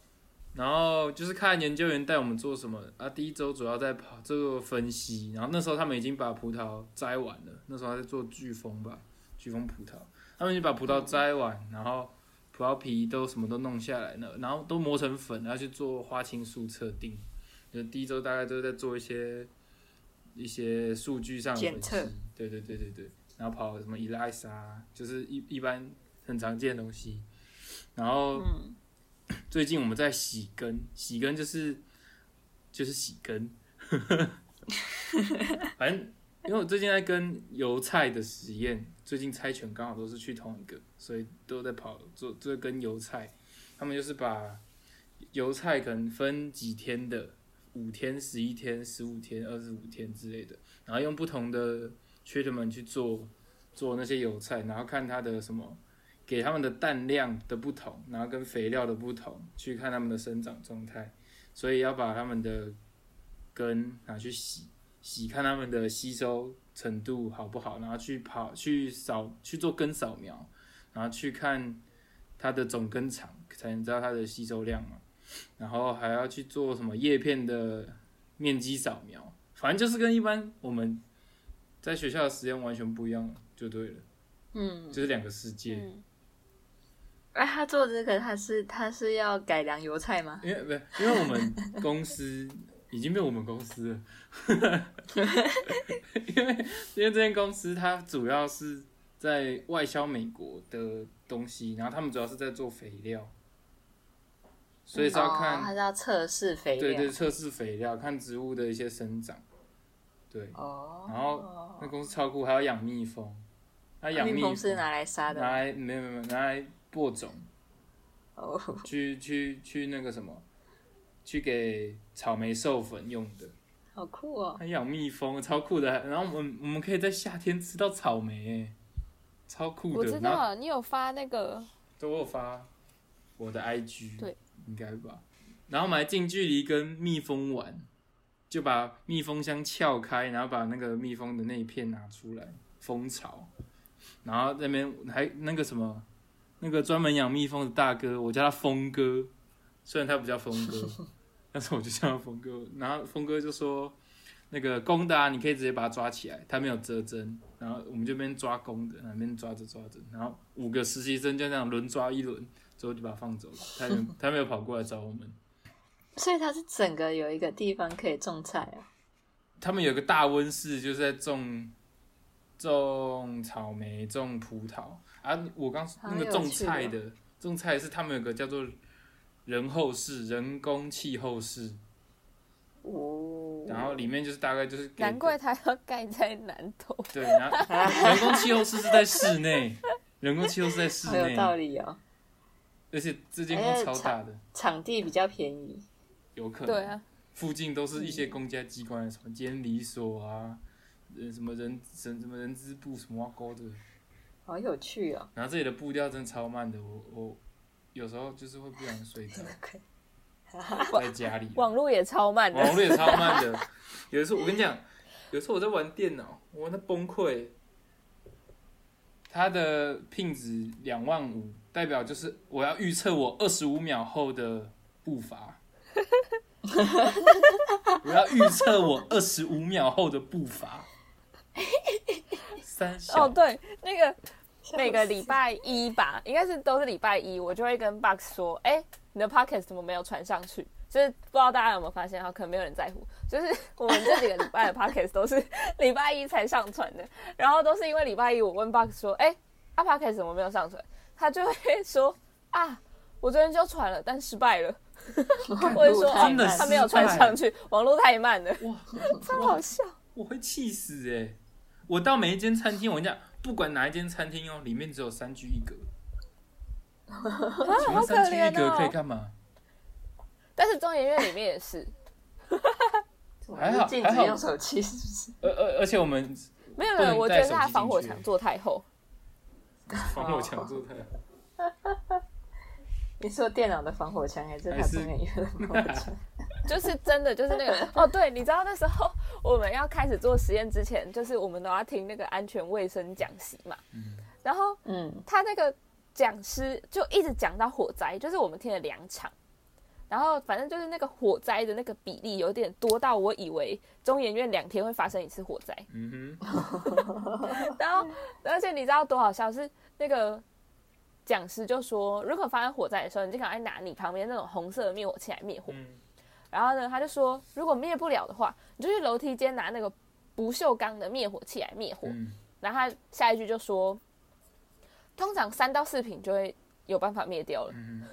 A: 然后就是看研究员带我们做什么啊。第一周主要在跑这个分析，然后那时候他们已经把葡萄摘完了，那时候还在做飓风吧，飓风葡萄，他们已经把葡萄摘完，然后葡萄皮都什么都弄下来了，然后都磨成粉，然后去做花青素测定。就第一周大概都在做一些一些数据上的分
B: 检测
A: 析，对对对对对，然后跑什么 ELISA，就是一一般很常见的东西，然后。
B: 嗯，
A: 最近我们在洗根，洗根就是就是洗根，反正因为我最近在跟油菜的实验，最近猜拳刚好都是去同一个，所以都在跑做做跟油菜，他们就是把油菜可能分几天的，五天、十一天、十五天、二十五天之类的，然后用不同的 treatment 去做做那些油菜，然后看它的什么。给它们的氮量的不同，然后跟肥料的不同，去看它们的生长状态，所以要把它们的根拿去洗，洗看它们的吸收程度好不好，然后去跑去扫去做根扫描，然后去看它的总根长，才能知道它的吸收量嘛。然后还要去做什么叶片的面积扫描，反正就是跟一般我们在学校的时间完全不一样，就对了，
B: 嗯，
A: 就是两个世界。
C: 嗯
B: 哎，他做这个，他是他是要改良油菜吗？
A: 因为不是，因为我们公司已经被我们公司了，[LAUGHS] 因为因为这间公司它主要是在外销美国的东西，然后他们主要是在做肥料，所以是要
B: 哦，
A: 看、
B: 他是要测试肥料。
A: 对对测试肥料，看植物的一些生长，对，
B: 哦，
A: 然后那公司超酷，还要养蜜蜂，那养
B: 蜜
A: 蜜
B: 蜂是拿来杀的。
A: 拿来没有没有拿来播种。
B: 哦，
A: 去去去那个什么，去给草莓授粉用的。
B: 好酷哦！
A: 还养蜜蜂，超酷的。然后我们我们可以在夏天吃到草莓，哎，超酷
C: 我
A: 的。我
C: 知道你有发那个，
A: 都我有发我的 IG，
C: 对，
A: 应该吧。然后我们还近距离跟蜜蜂玩，就把密封箱撬开，然后把那个密封的那一片拿出来，蜂巢，然后那边还那个什么，那个专门养蜜蜂的大哥，我叫他峰哥，虽然他不叫峰哥，[LAUGHS] 但是我就叫他峰哥。然后峰哥就说，那个公的啊，你可以直接把它抓起来，他没有遮针。然后我们就边抓公的，那边抓着抓着，然后五个实习生就这样轮抓一轮，之后就把它放走了。他 [LAUGHS] 他没有跑过来找我们。
B: 所以它是整个有一个地方可以种菜啊。
A: 他们有个大温室，就是在种种草莓、种葡萄啊。我刚
B: 好
A: 那个种菜的，种菜是他们有个叫做人后室，人工气候室。
B: 哦，
A: 然后里面就是大概就是给
C: 难怪它要盖在南头。
A: 对，然后人工气候室是在室内，人工气候是在室
B: 好有道，理哦。
A: 而且这间公超大的，
B: 场地比较便宜，
A: 有可能。
C: 对啊，
A: 附近都是一些公家机关，什么监理所啊，呃，什么人什什么人资部什么勾的。
B: 好有趣哦。
A: 然后这里的步调真的超慢的，我我有时候就是会不小心睡着，[LAUGHS] [LAUGHS] 在家里。
C: 网络也超慢的。
A: 网络也超慢的。[LAUGHS] 有一次我跟你讲，有一次我在玩电脑，我那崩溃。他的聘值两万五，代表就是我要预测我二十五秒后的步伐。[LAUGHS] 我要预测我二十五秒后的步伐。三小
C: 哦，对，那个每个礼拜一吧，应该是都是礼拜一，我就会跟 Box 说，哎、你的 Podcast 怎么没有传上去？就是不知道大家有没有发现，哈，可能没有人在乎。就是 [LAUGHS] 我们这几个礼拜的 Podcast 都是礼拜一才上传的，然后都是因为礼拜一我问 Box 说，哎、啊 Podcast 怎么没有上传？他就会说啊，我昨天就传了，但失败了。[LAUGHS] 或者说哦
A: 真的
C: 他没有穿上去，网络太慢了，
A: 哇，[LAUGHS]
C: 超好笑。
A: 我会气死哎、我到每一间餐厅，我跟你讲，不管哪一间餐厅哦，里面只有三居一格。[LAUGHS] 请问三居一格可以干嘛？
C: 但是中研院里面也是，
A: 还好
B: 禁止
A: 还好
B: 用手机，是不是？
A: 而而而且我们
C: 没有没有，我觉得是他防火墙做太厚。
A: 防火墙做太好，
B: 你说电脑的防火墙还是他中研院的防火墙？[LAUGHS]
C: 就是真的，就是那个 [LAUGHS] 哦，对，你知道那时候我们要开始做实验之前，就是我们都要听那个安全卫生讲习嘛。然后
B: 嗯，
C: 他那个讲师就一直讲到火灾，就是我们听了两场，然后反正就是那个火灾的那个比例有点多到我以为中研院两天会发生一次火灾。
A: 嗯哼，[LAUGHS]
C: 然后，而且你知道多好笑是那个讲师就说，如果发生火灾的时候，你就赶快拿你旁边那种红色的灭火器来灭火。
A: 嗯
C: 然后呢，他就说，如果灭不了的话，你就去楼梯间拿那个不锈钢的灭火器来灭火。
A: 嗯，
C: 然后他下一句就说，通常三到四瓶就会有办法灭掉了。
A: 嗯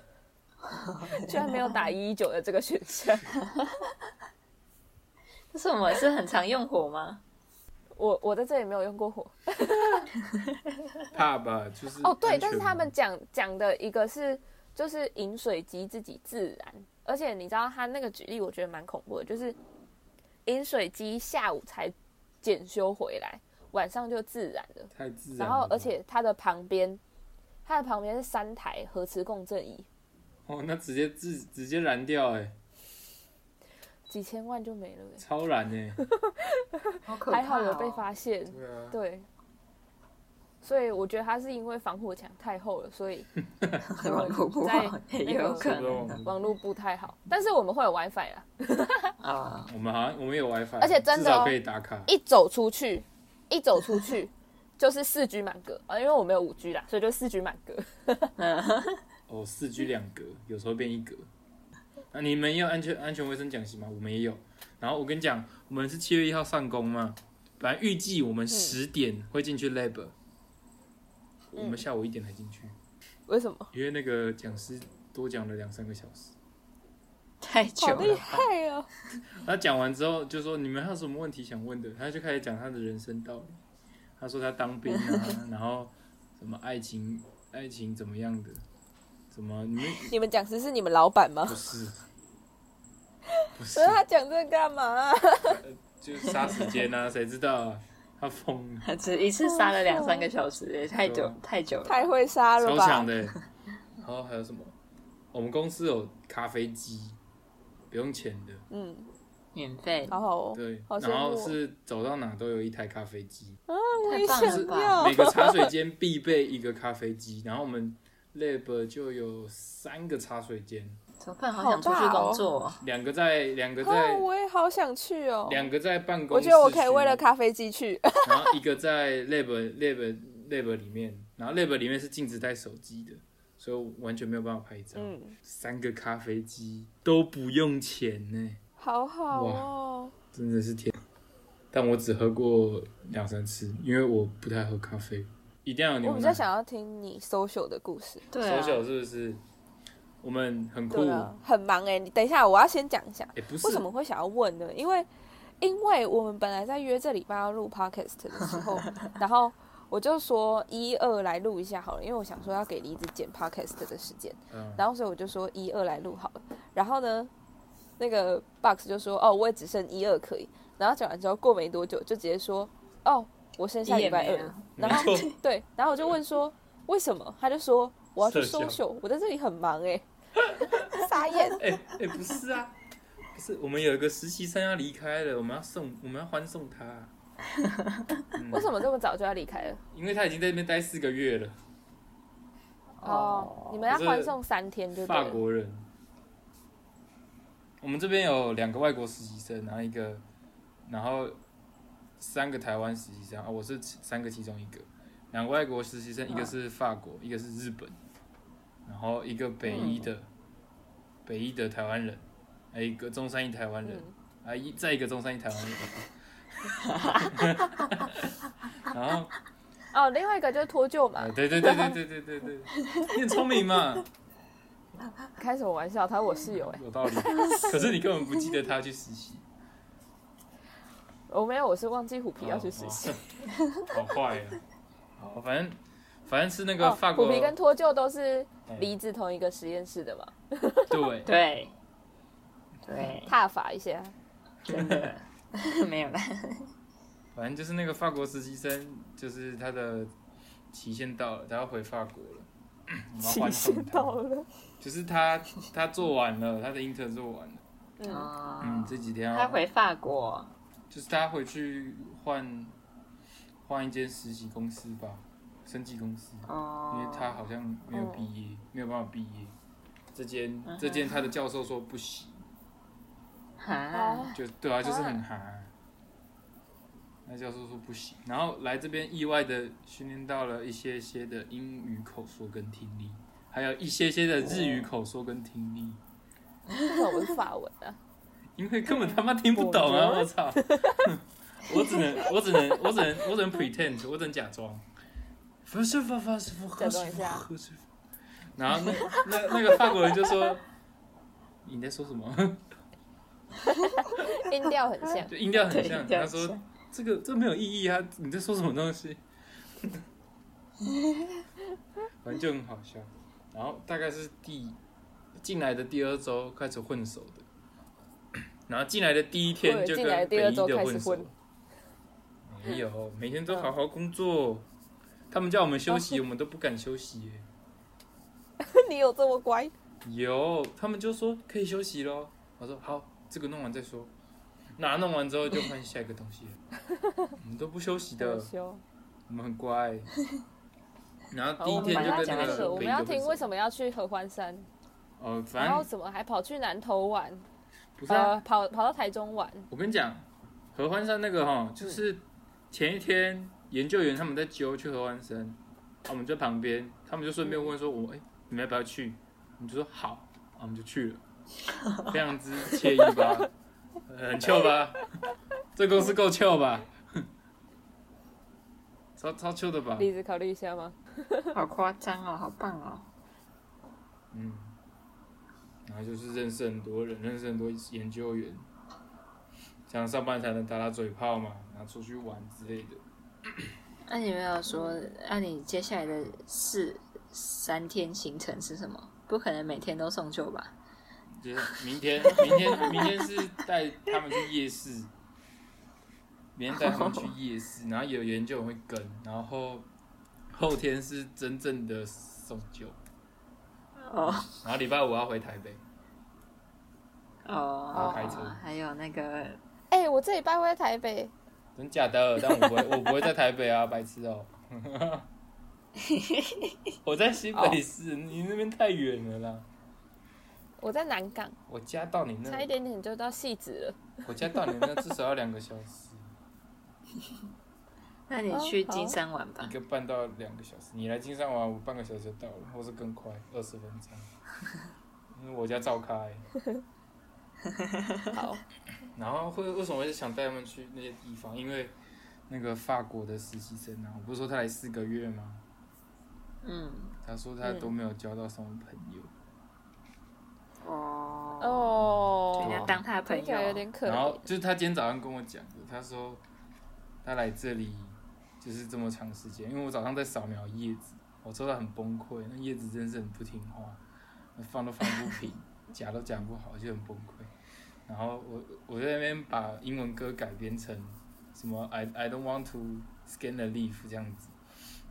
A: [LAUGHS]
C: 居然没有打一一九的这个选项，[LAUGHS]
B: 这是我们是很常用火吗？
C: 我我在这里没有用过火。[LAUGHS]
A: 怕吧，就是
C: 哦，对，但是他
A: 嘛。
C: 们讲讲的一个是就是饮水机自己自燃，而且你知道他那个举例，我觉得蛮恐怖的，就是饮水机下午才检修回来，晚上就自燃了，
A: 太自然。
C: 然后而且它的旁边，它的旁边是三台核磁共振仪，
A: 哦，那直接自直接燃掉哎，
C: 几千万就没了欸，
A: 超燃哎，[LAUGHS]
B: 好可怕、哦！
C: 还好有被发现，
A: 对啊，
C: 对。所以我觉得他是因为防火墙太厚了，所以
B: 网络不
C: 在
B: 好，也有可能
C: 网络不太好。但是我们会有 WiFi 啊，[LAUGHS]
B: 啊。
A: 我们好像我们有 WiFi，
C: 而且真的哦
A: 可以打卡，
C: 一走出去，一走出去就是四 G 满格啊，因为我没有五 G 啦，所以就四 G 满格。
A: 哦，四 G 两格，有时候变一格。啊，你们也有安全安全卫生讲习吗？我们也有。然后我跟你讲，我们是七月一号上工嘛，本来预计我们十点会进去 lab，、我们下午一点才进去，
C: 为什么？
A: 因为那个讲师多讲了两三个小时。[LAUGHS]
B: 太久
C: 好厉
B: 了吧？
C: 害哦！[LAUGHS]
A: 他讲完之后就说：“你们还有什么问题想问的？”他就开始讲他的人生道理。他说他当兵啊，[LAUGHS] 然后什么爱情爱情怎么样的，什么你们 [LAUGHS]
C: 你们讲师是你们老板吗
A: 不？是不是
C: 所以他讲这干嘛啊、[LAUGHS]
A: 就是杀时间啊，谁知道啊？他疯了，
B: 他只一次杀了两三个小时，也太久
A: 啊
B: 太久了。
C: 太会杀了吧
A: 超强！的欸。然后还有什么？我们公司有咖啡机，不用钱的，
C: 嗯，
B: 免费，
C: 好好哦，
A: 对然后是走到哪都有一台咖啡机，
C: 我也
B: 太棒了
C: 想。
A: 每个茶水间必备一个咖啡机，然后我们 lab 就有三个茶水间，
B: 怎么办？好想出去工作哦。
A: 两个在两个
C: 哦，
A: 在
C: 我也好想去哦。
A: 两个在办公室，
C: 我觉得我可以为了咖啡机去。[LAUGHS]
A: 然后一个在 lab lab lab 里面，然后 lab 里面是禁止带手机的，所以完全没有办法拍照。
C: 嗯，
A: 三个咖啡机都不用钱呢，
C: 好好哦。
A: 真的是天！但我只喝过两三次，因为我不太喝咖啡，一定要有牛奶。
C: 我比较想要听你 social 的故事。
B: 对啊，
A: 手小是不是？我们很酷，
C: 啊，很忙哎、你等一下，我要先讲一下。
A: 不是
C: 为什么会想要问呢？因为因为我们本来在约这礼拜要录 podcast 的时候，[LAUGHS] 然后我就说一二来录一下好了，因为我想说要给梨子剪 podcast 的时间，
A: 嗯，
C: 然后所以我就说一二来录好了。然后呢，那个 box 就说哦，我也只剩一二可以。然后讲完之后，过没多久就直接说哦，我剩下礼拜二了。
A: 没
C: 然后
A: 错，[LAUGHS]
C: 对，然后我就问说为什么，他就说我要去
A: 社交
C: social，我在这里很忙哎、[LAUGHS] 傻眼。
A: 哎哎，不是啊，不是，我们有一个实习生要离开了，我们要送，我们要欢送他。[LAUGHS] 嗯
C: 为什么这么早就要离开了？
A: 因为他已经在那边待四个月了，
C: 哦，你们要欢送三天就对。
A: 法国人。我们这边有两个外国实习生，然后一个，然后三个台湾实习生啊，我是三个其中一个。两个外国实习生，一个是法国，一个是日本，然后一个北医的，北医的台湾人，还有一个中山一台湾人，啊一再一个中山一台湾人。[LAUGHS] 然后，
C: 哦，另外一个就是脱臼嘛
A: 对对对对对对对，你很聪明嘛。[LAUGHS]
C: 开什么玩笑？他是我室友哎、
A: 有道理。可是你根本不记得他去实习，
C: 我没有，我是忘记虎皮要去实习。
A: 哦，哦好坏呀、好，反正反正是那个
C: 哦
A: 法国，
C: 虎皮跟脱臼都是
A: 哎
C: 离子同一个实验室的嘛，[LAUGHS]
A: 对
B: 对，对，
C: 踏法一下。[LAUGHS]
B: 真的没有啦。[LAUGHS]
A: 反正就是那个法国实习生，就是他的期限到了，他要回法国了，我们要欢送他。
C: 了。
A: 就是他他做完了，他的 inter 做完了，
C: 嗯，
B: 哦
A: 嗯，这几天
B: 他回法国，
A: 就是他回去换换一间实习公司吧，生技公司。
B: 哦，
A: 因为他好像没有毕业，没有办法毕业。这间
B: 嗯
A: 这间他的教授说不行，
B: 哈，
A: 就对啊，就是很寒。那教授说不行，然后来这边意外的训练到了一些些的英语口说跟听力，还有一些些的日语口说跟听力，
C: 为什么不是法文啊？
A: 因为根本他妈听不懂啊！
C: 我
A: 我操！[LAUGHS] 我只能我只能我只能我只能 pretend，我只能假装。不是不不是不
C: 假装一下
A: 然后那那那个法国人就说：“你在说什么？” [LAUGHS]
C: 音调很像。
A: 就音调很像。他说这个这没有意义啊！你在说什么东西？[LAUGHS] 反正就很好笑。然后大概是第进来的第二周开始混熟的，然后进来的第一天就跟北一的混熟。没有，每天都好好工作。他们叫我们休息，我们都不敢休息耶。[LAUGHS]
C: 你有这么乖？
A: 有，他们就说可以休息咯。我说好，这个弄完再说。那弄完之后就换下一个东西了。[LAUGHS] 我们都不休息的。我们很乖。然后，第一天就跟那
C: 个，我们要听为。什么要去合欢山，
A: 哦，反正
C: 然后怎么还跑去南投玩，
A: 不是啊，
C: 呃，跑跑到台中玩。
A: 我跟你讲，合欢山那个哈，就是前一天研究员他们在揪去合欢山，啊，我们在旁边，他们就顺便问说，我哎、你们要不要去？我们就说好，啊，我们就去了，非常之惬意吧，呃 [LAUGHS] 很俏吧？这公司够俏吧？[LAUGHS] 超超俏的吧？
C: 栗子考虑一下吗？[LAUGHS]
B: 好夸张哦，好棒哦。
A: 嗯，然后就是认识很多人，认识很多研究员，这样上班才能打打嘴炮嘛，然后出去玩之类的。[CLEARS THROAT]
B: 那你没有说，那你接下来的四三天行程是什么？不可能每天都送酒吧？
A: 就是明天，明天，明天是带他们去夜市，明天带他们去夜市，然后有研究员会跟，然后后天是真正的送旧，
B: 哦
A: 然后礼拜五要回台北。
B: 哦，
A: 开车
B: 还有那个
C: 哎、我这礼拜会在台北，
A: 真假的？但我不会，[LAUGHS] 我不会在台北啊，白痴哦、[LAUGHS] 我在新北市，你那边太远了啦。
C: 我在南港，
A: 我家到你那，
C: 差一点点就到戏子了。
A: 我家到你那至少要两个小时，[LAUGHS]
B: 那你去金山玩吧
A: 一。个半到两个小时。你来金山玩，我半个小时就到了，或是更快，二十分钟。[LAUGHS] 因为我家照开，
C: 好，
A: 然后会为什么会想带他们去那些地方？因为那个法国的实习生啊，我不是说他来四个月吗？
B: 嗯，
A: 他说他都没有交到什么朋友。
B: 哦，
C: 哦，
B: 人家当他的朋
C: 友有
B: 友，
C: 点可
A: 然后。就是他今天早上跟我讲的，他说他来这里就是这么长时间，因为我早上在扫描叶子，我做到很崩溃，那叶子真是很不听话，放都放不平，[LAUGHS] 夹都夹不好，就很崩溃。然后我我在那边把英文歌改编成什么 I I don't want to scan the leaf 这样子，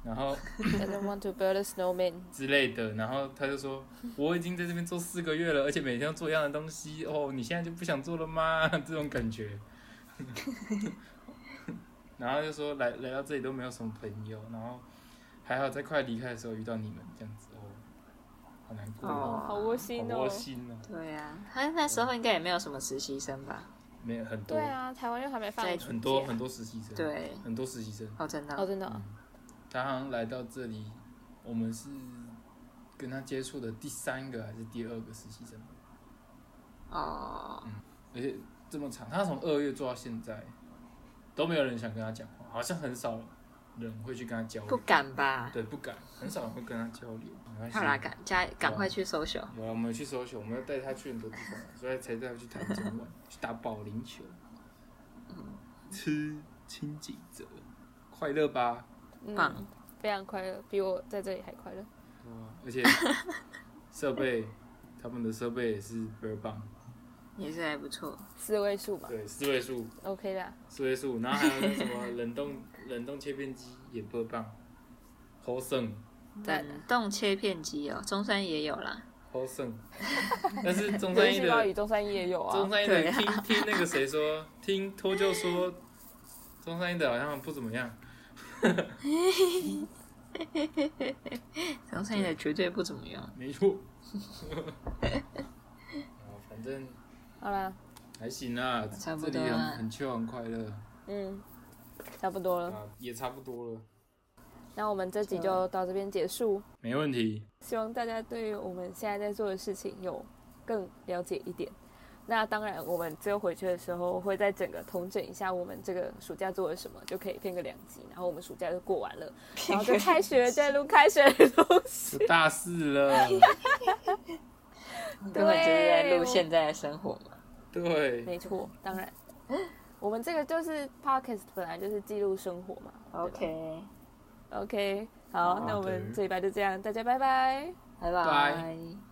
A: 然后
C: I don't want to build a snowman。[LAUGHS]
A: 之类的，然后他就说我已经在这边做四个月了，而且每天要做一样的东西，哦，你现在就不想做了吗？这种感觉。[LAUGHS] 然后就说来来到这里都没有什么朋友，然后还好在快离开的时候遇到你们这样子，哦，好难过，
B: 哦
C: 好窝心哦
A: 好窝。心哦，
B: 对啊，他那时候应该也没有什么实习生吧？
A: 没有很多
C: 对啊，台湾又还没放
A: 很多很多实习生，
B: 对，
A: 很多实习生，
B: 哦，真的
C: 哦，真的哦
A: 嗯，他好像来到这里，我们是跟他接触的第三个还是第二个实习生。
B: 哦，
A: 而且这么长，他从二月做到现在，都没有人想跟他讲话，好像很少人会去跟他交流不。
B: 敢吧？
A: 对，不敢，很少人会跟他交流。没关系
B: 好啦，赶加赶快去搜秀。
A: 有啊，我们去搜球，我们要带他去很多地方，所以才带他去台中玩，去打保龄球，吃清景泽，快乐吧？
B: 棒
C: 嗯，非常快乐，比我在这里还快乐。
A: 而且设备，他们的设备也是倍儿棒，
B: 也是还不错，
C: 四位数吧
A: 对，四位数
C: ，，OK 的。
A: 四位数，然后还有那什么冷冻 [LAUGHS] 冷冻切片机也倍儿棒，好胜。
C: 赞
B: 冷冻切片机哦，中山也有啦。
A: 好胜，[LAUGHS] 但是中山
C: 游
A: 一的
C: 中山一也有啊
A: 中。山一
B: 对啊
A: 的听听那个谁说，听脱臼说，中山一的好像不怎么样。[LAUGHS]
B: 中山的绝对不怎么样。
A: 没错。啊，反正
C: 好啦，
A: 还行啊，
B: 差不
A: 这里
B: 多啊
A: 很很 chill 很快乐
C: 嗯，差不多了。
A: 啊，也差不多了，
C: 那我们这集就到这边结束。
A: 没问题。
C: 希望大家对于我们现在在做的事情有更了解一点。那当然，我们最后回去的时候会再整个统整一下我们这个暑假做了什么，就可以片个两集，然后我们暑假就过完了，然后就开学再录开学的东西。
A: 出大四了，[LAUGHS] [LAUGHS]
B: 根本就是在录现在的生活嘛。
A: 对，
C: 没错，当然，我们这个就是 podcast 本来就是记录生活嘛。OK，OK，好，
A: 好
C: 那我们
A: 的
C: 这一拜就这样，大家拜拜。
B: 拜
A: 拜
B: 拜。